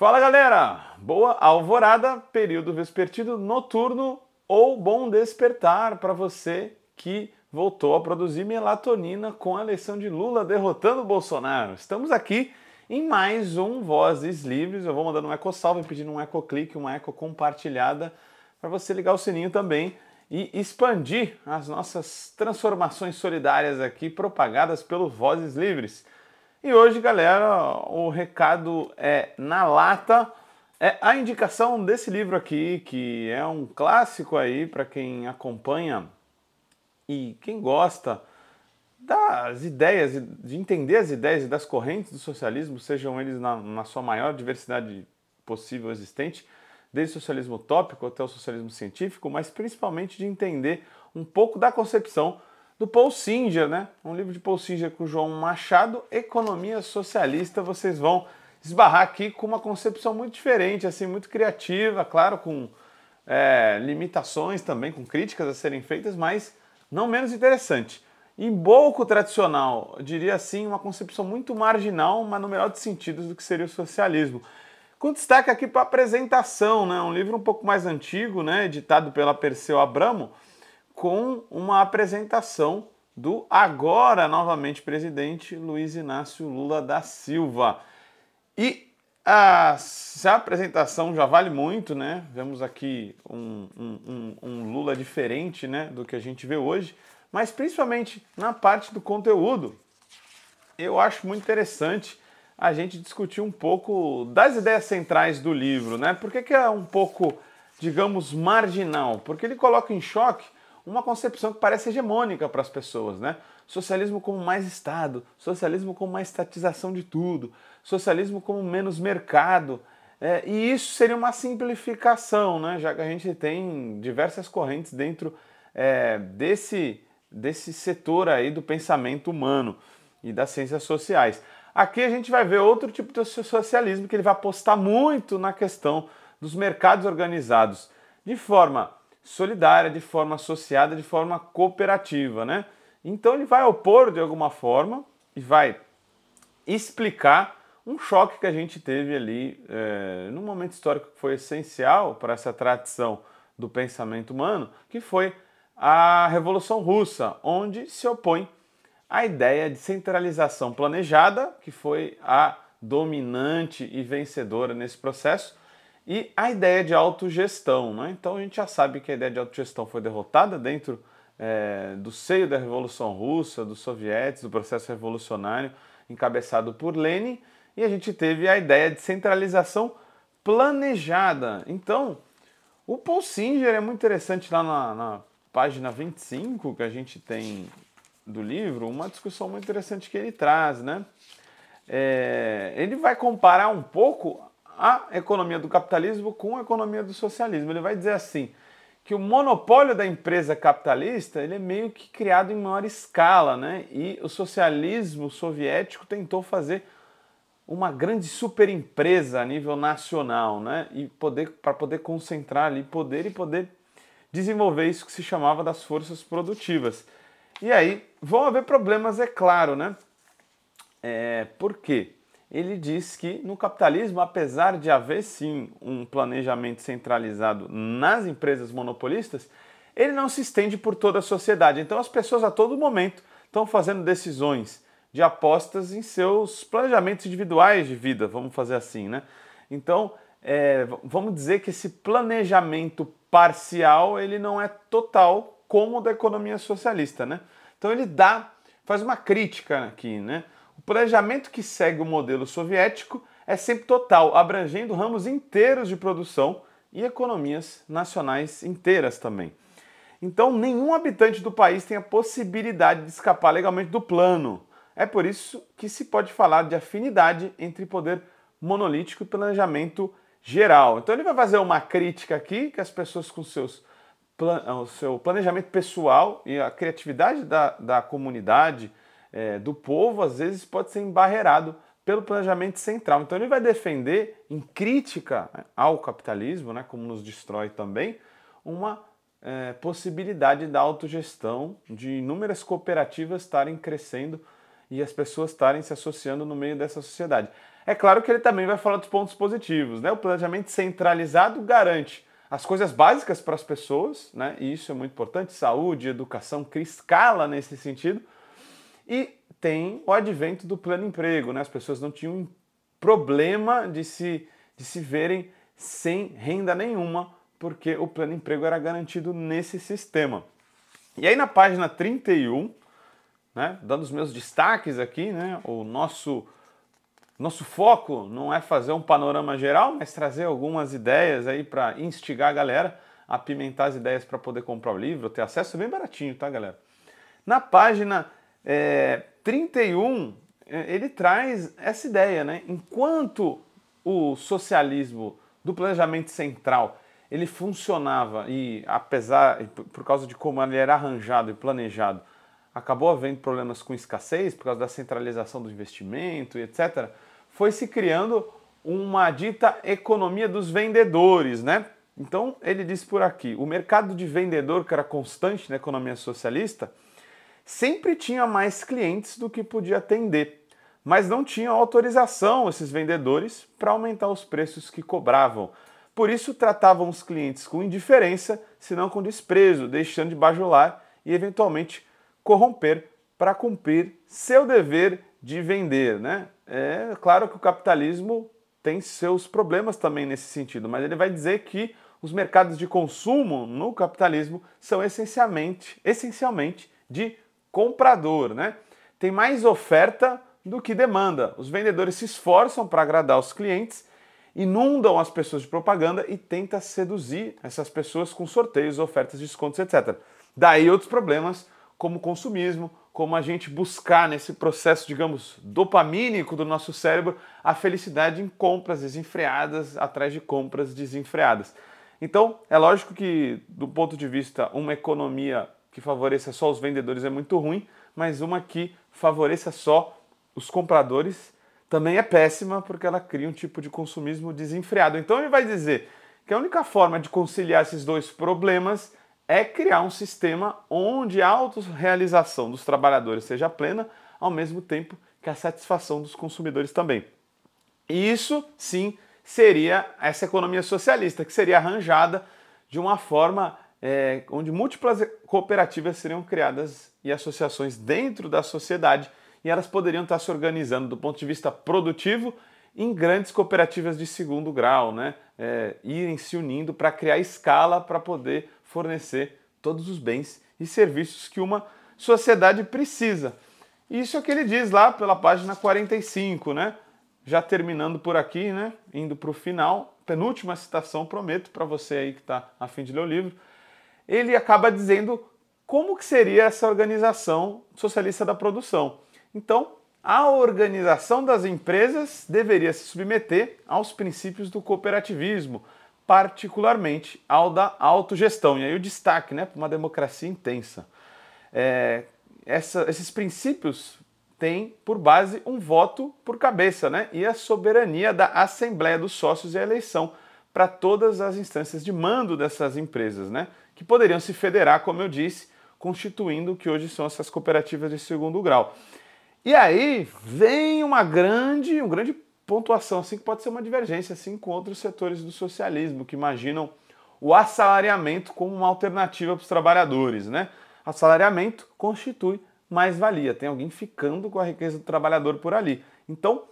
Fala galera, boa alvorada, período vespertino noturno ou bom despertar para você que voltou a produzir melatonina com a eleição de Lula derrotando Bolsonaro. Estamos aqui em mais um Vozes Livres. Eu vou mandando um eco salve, pedindo um eco clique, uma eco compartilhada para você ligar o sininho também e expandir as nossas transformações solidárias aqui propagadas pelo Vozes Livres. E hoje, galera, o recado é na lata. É a indicação desse livro aqui, que é um clássico aí para quem acompanha e quem gosta das ideias, de entender as ideias e das correntes do socialismo, sejam eles na, na sua maior diversidade possível existente, desde o socialismo utópico até o socialismo científico, mas principalmente de entender um pouco da concepção do Paul Singer, né? Um livro de Paul Singer com João Machado, Economia Socialista. Vocês vão esbarrar aqui com uma concepção muito diferente, assim, muito criativa, claro, com é, limitações também, com críticas a serem feitas, mas não menos interessante. E pouco tradicional, diria assim, uma concepção muito marginal, mas no melhor dos sentidos do que seria o socialismo. Com destaque aqui para a apresentação, né? um livro um pouco mais antigo, né? editado pela Perseu Abramo, com uma apresentação do agora novamente presidente Luiz Inácio Lula da Silva. E a, a apresentação já vale muito, né? Vemos aqui um, um, um, Lula diferente né, do que a gente vê hoje, mas principalmente na parte do conteúdo, eu acho muito interessante a gente discutir um pouco das ideias centrais do livro, né? Por que, que é um pouco, digamos, marginal? Porque ele coloca em choque uma concepção que parece hegemônica para as pessoas, né? Socialismo como mais Estado, socialismo como mais estatização de tudo, socialismo como menos mercado. É, e isso seria uma simplificação, né? já que a gente tem diversas correntes dentro é, desse, desse setor aí do pensamento humano e das ciências sociais. Aqui a gente vai ver outro tipo de socialismo que ele vai apostar muito na questão dos mercados organizados de forma solidária, de forma associada, de forma cooperativa, né? Então ele vai opor de alguma forma e vai explicar um choque que a gente teve ali é, num momento histórico que foi essencial para essa tradição do pensamento humano, que foi a Revolução Russa, onde se opõe a ideia de centralização planejada, que foi a dominante e vencedora nesse processo, e a ideia de autogestão. Né? Então a gente já sabe que a ideia de autogestão foi derrotada dentro é, do seio da Revolução Russa, dos sovietes, do processo revolucionário encabeçado por Lenin, e a gente teve a ideia de centralização planejada. Então, o Paul Singer é muito interessante lá na, na página 25 que a gente tem do livro, uma discussão muito interessante que ele traz, né? É, ele vai comparar um pouco a economia do capitalismo com a economia do socialismo. Ele vai dizer assim que o monopólio da empresa capitalista ele é meio que criado em maior escala, né? E o socialismo soviético tentou fazer uma grande superempresa a nível nacional, né? E poder para poder concentrar ali poder e poder desenvolver isso que se chamava das forças produtivas. E aí vão haver problemas, é claro, né? É, por quê? Ele diz que no capitalismo, apesar de haver sim um planejamento centralizado nas empresas monopolistas, ele não se estende por toda a sociedade. Então as pessoas a todo momento estão fazendo decisões de apostas em seus planejamentos individuais de vida, vamos fazer assim, né? Então, é, vamos dizer que esse planejamento parcial ele não é total como o da economia socialista, né? Então ele dá, faz uma crítica aqui, né? O planejamento que segue o modelo soviético é sempre total, abrangendo ramos inteiros de produção e economias nacionais inteiras também. Então, nenhum habitante do país tem a possibilidade de escapar legalmente do plano. É por isso que se pode falar de afinidade entre poder monolítico e planejamento geral. Então, ele vai fazer uma crítica aqui que as pessoas com seus o seu planejamento pessoal e a criatividade da, da comunidade é, do povo, às vezes pode ser embarreado pelo planejamento central. Então ele vai defender, em crítica ao capitalismo, né, como nos destrói também, uma é, possibilidade da autogestão, de inúmeras cooperativas estarem crescendo e as pessoas estarem se associando no meio dessa sociedade. É claro que ele também vai falar dos pontos positivos, né? O planejamento centralizado garante as coisas básicas para as pessoas, né? E isso é muito importante, saúde, educação, cria escala nesse sentido. E tem o advento do plano emprego, né? As pessoas não tinham problema de se, de se verem sem renda nenhuma, porque o plano emprego era garantido nesse sistema. E aí na página 31, né, dando os meus destaques aqui, né, o nosso nosso foco não é fazer um panorama geral, mas trazer algumas ideias aí para instigar a galera a apimentar as ideias para poder comprar o livro, ter acesso bem baratinho, tá, galera? Na página é, 31, é, ele traz essa ideia, né? Enquanto o socialismo do planejamento central ele funcionava e apesar por causa de como ele era arranjado e planejado acabou havendo problemas com escassez por causa da centralização do investimento e etc foi se criando uma dita economia dos vendedores, né? Então ele diz por aqui, o mercado de vendedor que era constante na economia socialista sempre tinha mais clientes do que podia atender, mas não tinha autorização esses vendedores para aumentar os preços que cobravam. Por isso tratavam os clientes com indiferença, se não com desprezo, deixando de bajular e eventualmente corromper para cumprir seu dever de vender, né? É claro que o capitalismo tem seus problemas também nesse sentido, mas ele vai dizer que os mercados de consumo no capitalismo são essencialmente, essencialmente de comprador, né? Tem mais oferta do que demanda. Os vendedores se esforçam para agradar os clientes, inundam as pessoas de propaganda e tentam seduzir essas pessoas com sorteios, ofertas, descontos, etc. Daí outros problemas como consumismo, como a gente buscar nesse processo, digamos, dopamínico do nosso cérebro a felicidade em compras desenfreadas atrás de compras desenfreadas. Então, é lógico que, do ponto de vista, uma economia que favoreça só os vendedores é muito ruim, mas uma que favoreça só os compradores também é péssima, porque ela cria um tipo de consumismo desenfreado. Então, ele vai dizer que a única forma de conciliar esses dois problemas é criar um sistema onde a autorrealização dos trabalhadores seja plena, ao mesmo tempo que a satisfação dos consumidores também. E isso, sim, seria essa economia socialista, que seria arranjada de uma forma é, onde múltiplas cooperativas seriam criadas e associações dentro da sociedade e elas poderiam estar se organizando do ponto de vista produtivo em grandes cooperativas de segundo grau, né? É, irem se unindo para criar escala para poder fornecer todos os bens e serviços que uma sociedade precisa. Isso é o que ele diz lá pela página 45, né? Já terminando por aqui, né? Indo para o final, penúltima citação, prometo para você aí que está a fim de ler o livro. Ele acaba dizendo como que seria essa organização socialista da produção. Então, a organização das empresas deveria se submeter aos princípios do cooperativismo, particularmente ao da autogestão. E aí o destaque né, para uma democracia intensa. É, essa, esses princípios têm por base um voto por cabeça né, e a soberania da Assembleia dos Sócios e a eleição para todas as instâncias de mando dessas empresas, né, que poderiam se federar, como eu disse, constituindo o que hoje são essas cooperativas de segundo grau. E aí vem uma grande, um grande pontuação assim que pode ser uma divergência assim com outros setores do socialismo que imaginam o assalariamento como uma alternativa para os trabalhadores, né? Assalariamento constitui mais-valia, tem alguém ficando com a riqueza do trabalhador por ali. Então,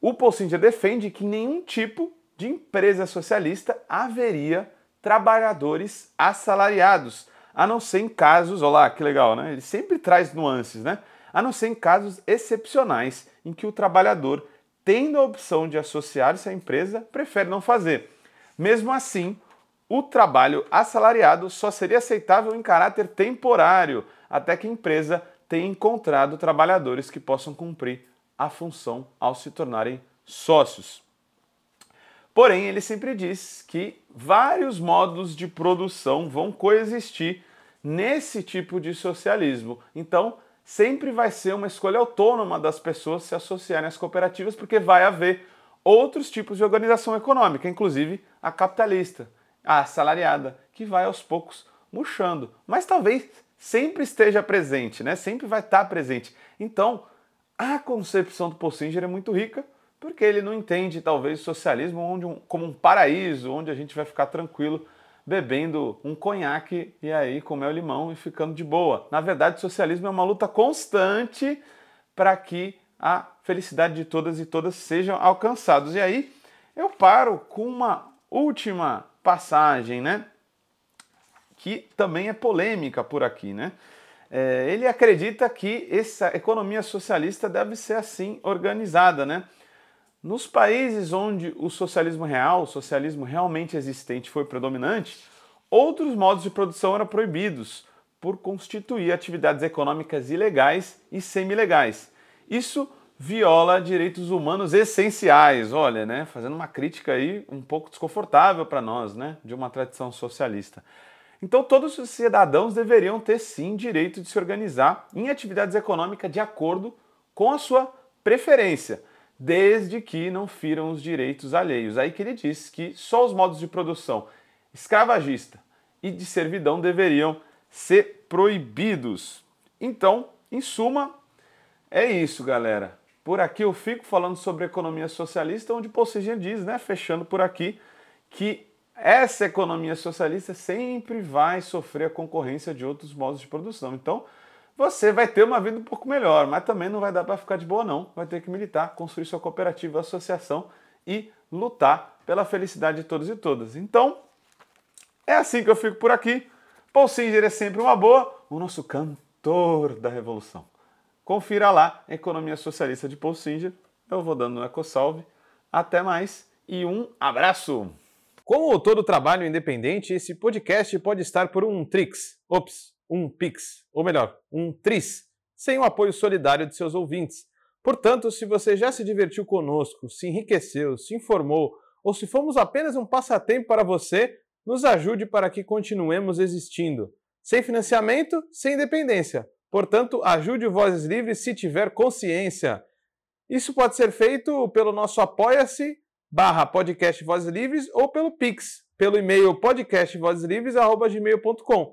o Paul Singer defende que nenhum tipo de empresa socialista haveria trabalhadores assalariados, a não ser em casos, olha lá que legal, né? Ele sempre traz nuances, né? A não ser em casos excepcionais em que o trabalhador tendo a opção de associar-se à empresa, prefere não fazer. Mesmo assim, o trabalho assalariado só seria aceitável em caráter temporário, até que a empresa tenha encontrado trabalhadores que possam cumprir a função ao se tornarem sócios. Porém, ele sempre diz que vários modos de produção vão coexistir nesse tipo de socialismo. Então, sempre vai ser uma escolha autônoma das pessoas se associarem às cooperativas, porque vai haver outros tipos de organização econômica, inclusive a capitalista, a assalariada, que vai aos poucos murchando, mas talvez sempre esteja presente, né? Sempre vai estar presente. Então, a concepção do Paul Singer é muito rica, porque ele não entende talvez o socialismo onde um, como um paraíso, onde a gente vai ficar tranquilo bebendo um conhaque e aí com mel limão e ficando de boa. Na verdade, o socialismo é uma luta constante para que a felicidade de todas e todas sejam alcançados. E aí eu paro com uma última passagem, né? Que também é polêmica por aqui, né? É, ele acredita que essa economia socialista deve ser assim organizada, né? Nos países onde o socialismo real, o socialismo realmente existente foi predominante, outros modos de produção eram proibidos por constituir atividades econômicas ilegais e semi-legais. Isso viola direitos humanos essenciais. Olha, né, fazendo uma crítica aí um pouco desconfortável para nós, né, de uma tradição socialista. Então, todos os cidadãos deveriam ter sim direito de se organizar em atividades econômicas de acordo com a sua preferência desde que não firam os direitos alheios. Aí que ele diz que só os modos de produção escravagista e de servidão deveriam ser proibidos. Então, em suma, é isso, galera. Por aqui eu fico falando sobre economia socialista, onde Possígia diz, né, fechando por aqui, que essa economia socialista sempre vai sofrer a concorrência de outros modos de produção. Então, você vai ter uma vida um pouco melhor, mas também não vai dar para ficar de boa não. Vai ter que militar, construir sua cooperativa, associação e lutar pela felicidade de todos e todas. Então, é assim que eu fico por aqui. Paul Singer é sempre uma boa, o nosso cantor da revolução. Confira lá, Economia Socialista de Paul Singer. Eu vou dando um ecosalve. Até mais e um abraço! Como todo trabalho independente, esse podcast pode estar por um Trix. Ops, um Pix, ou melhor, um Tris, sem o apoio solidário de seus ouvintes. Portanto, se você já se divertiu conosco, se enriqueceu, se informou, ou se fomos apenas um passatempo para você, nos ajude para que continuemos existindo. Sem financiamento, sem independência. Portanto, ajude o Vozes Livres se tiver consciência. Isso pode ser feito pelo nosso apoia-se barra podcast Vozes Livres ou pelo Pix, pelo e-mail podcastvozeslivres.gmail.com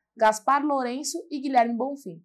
Gaspar Lourenço e Guilherme Bonfim.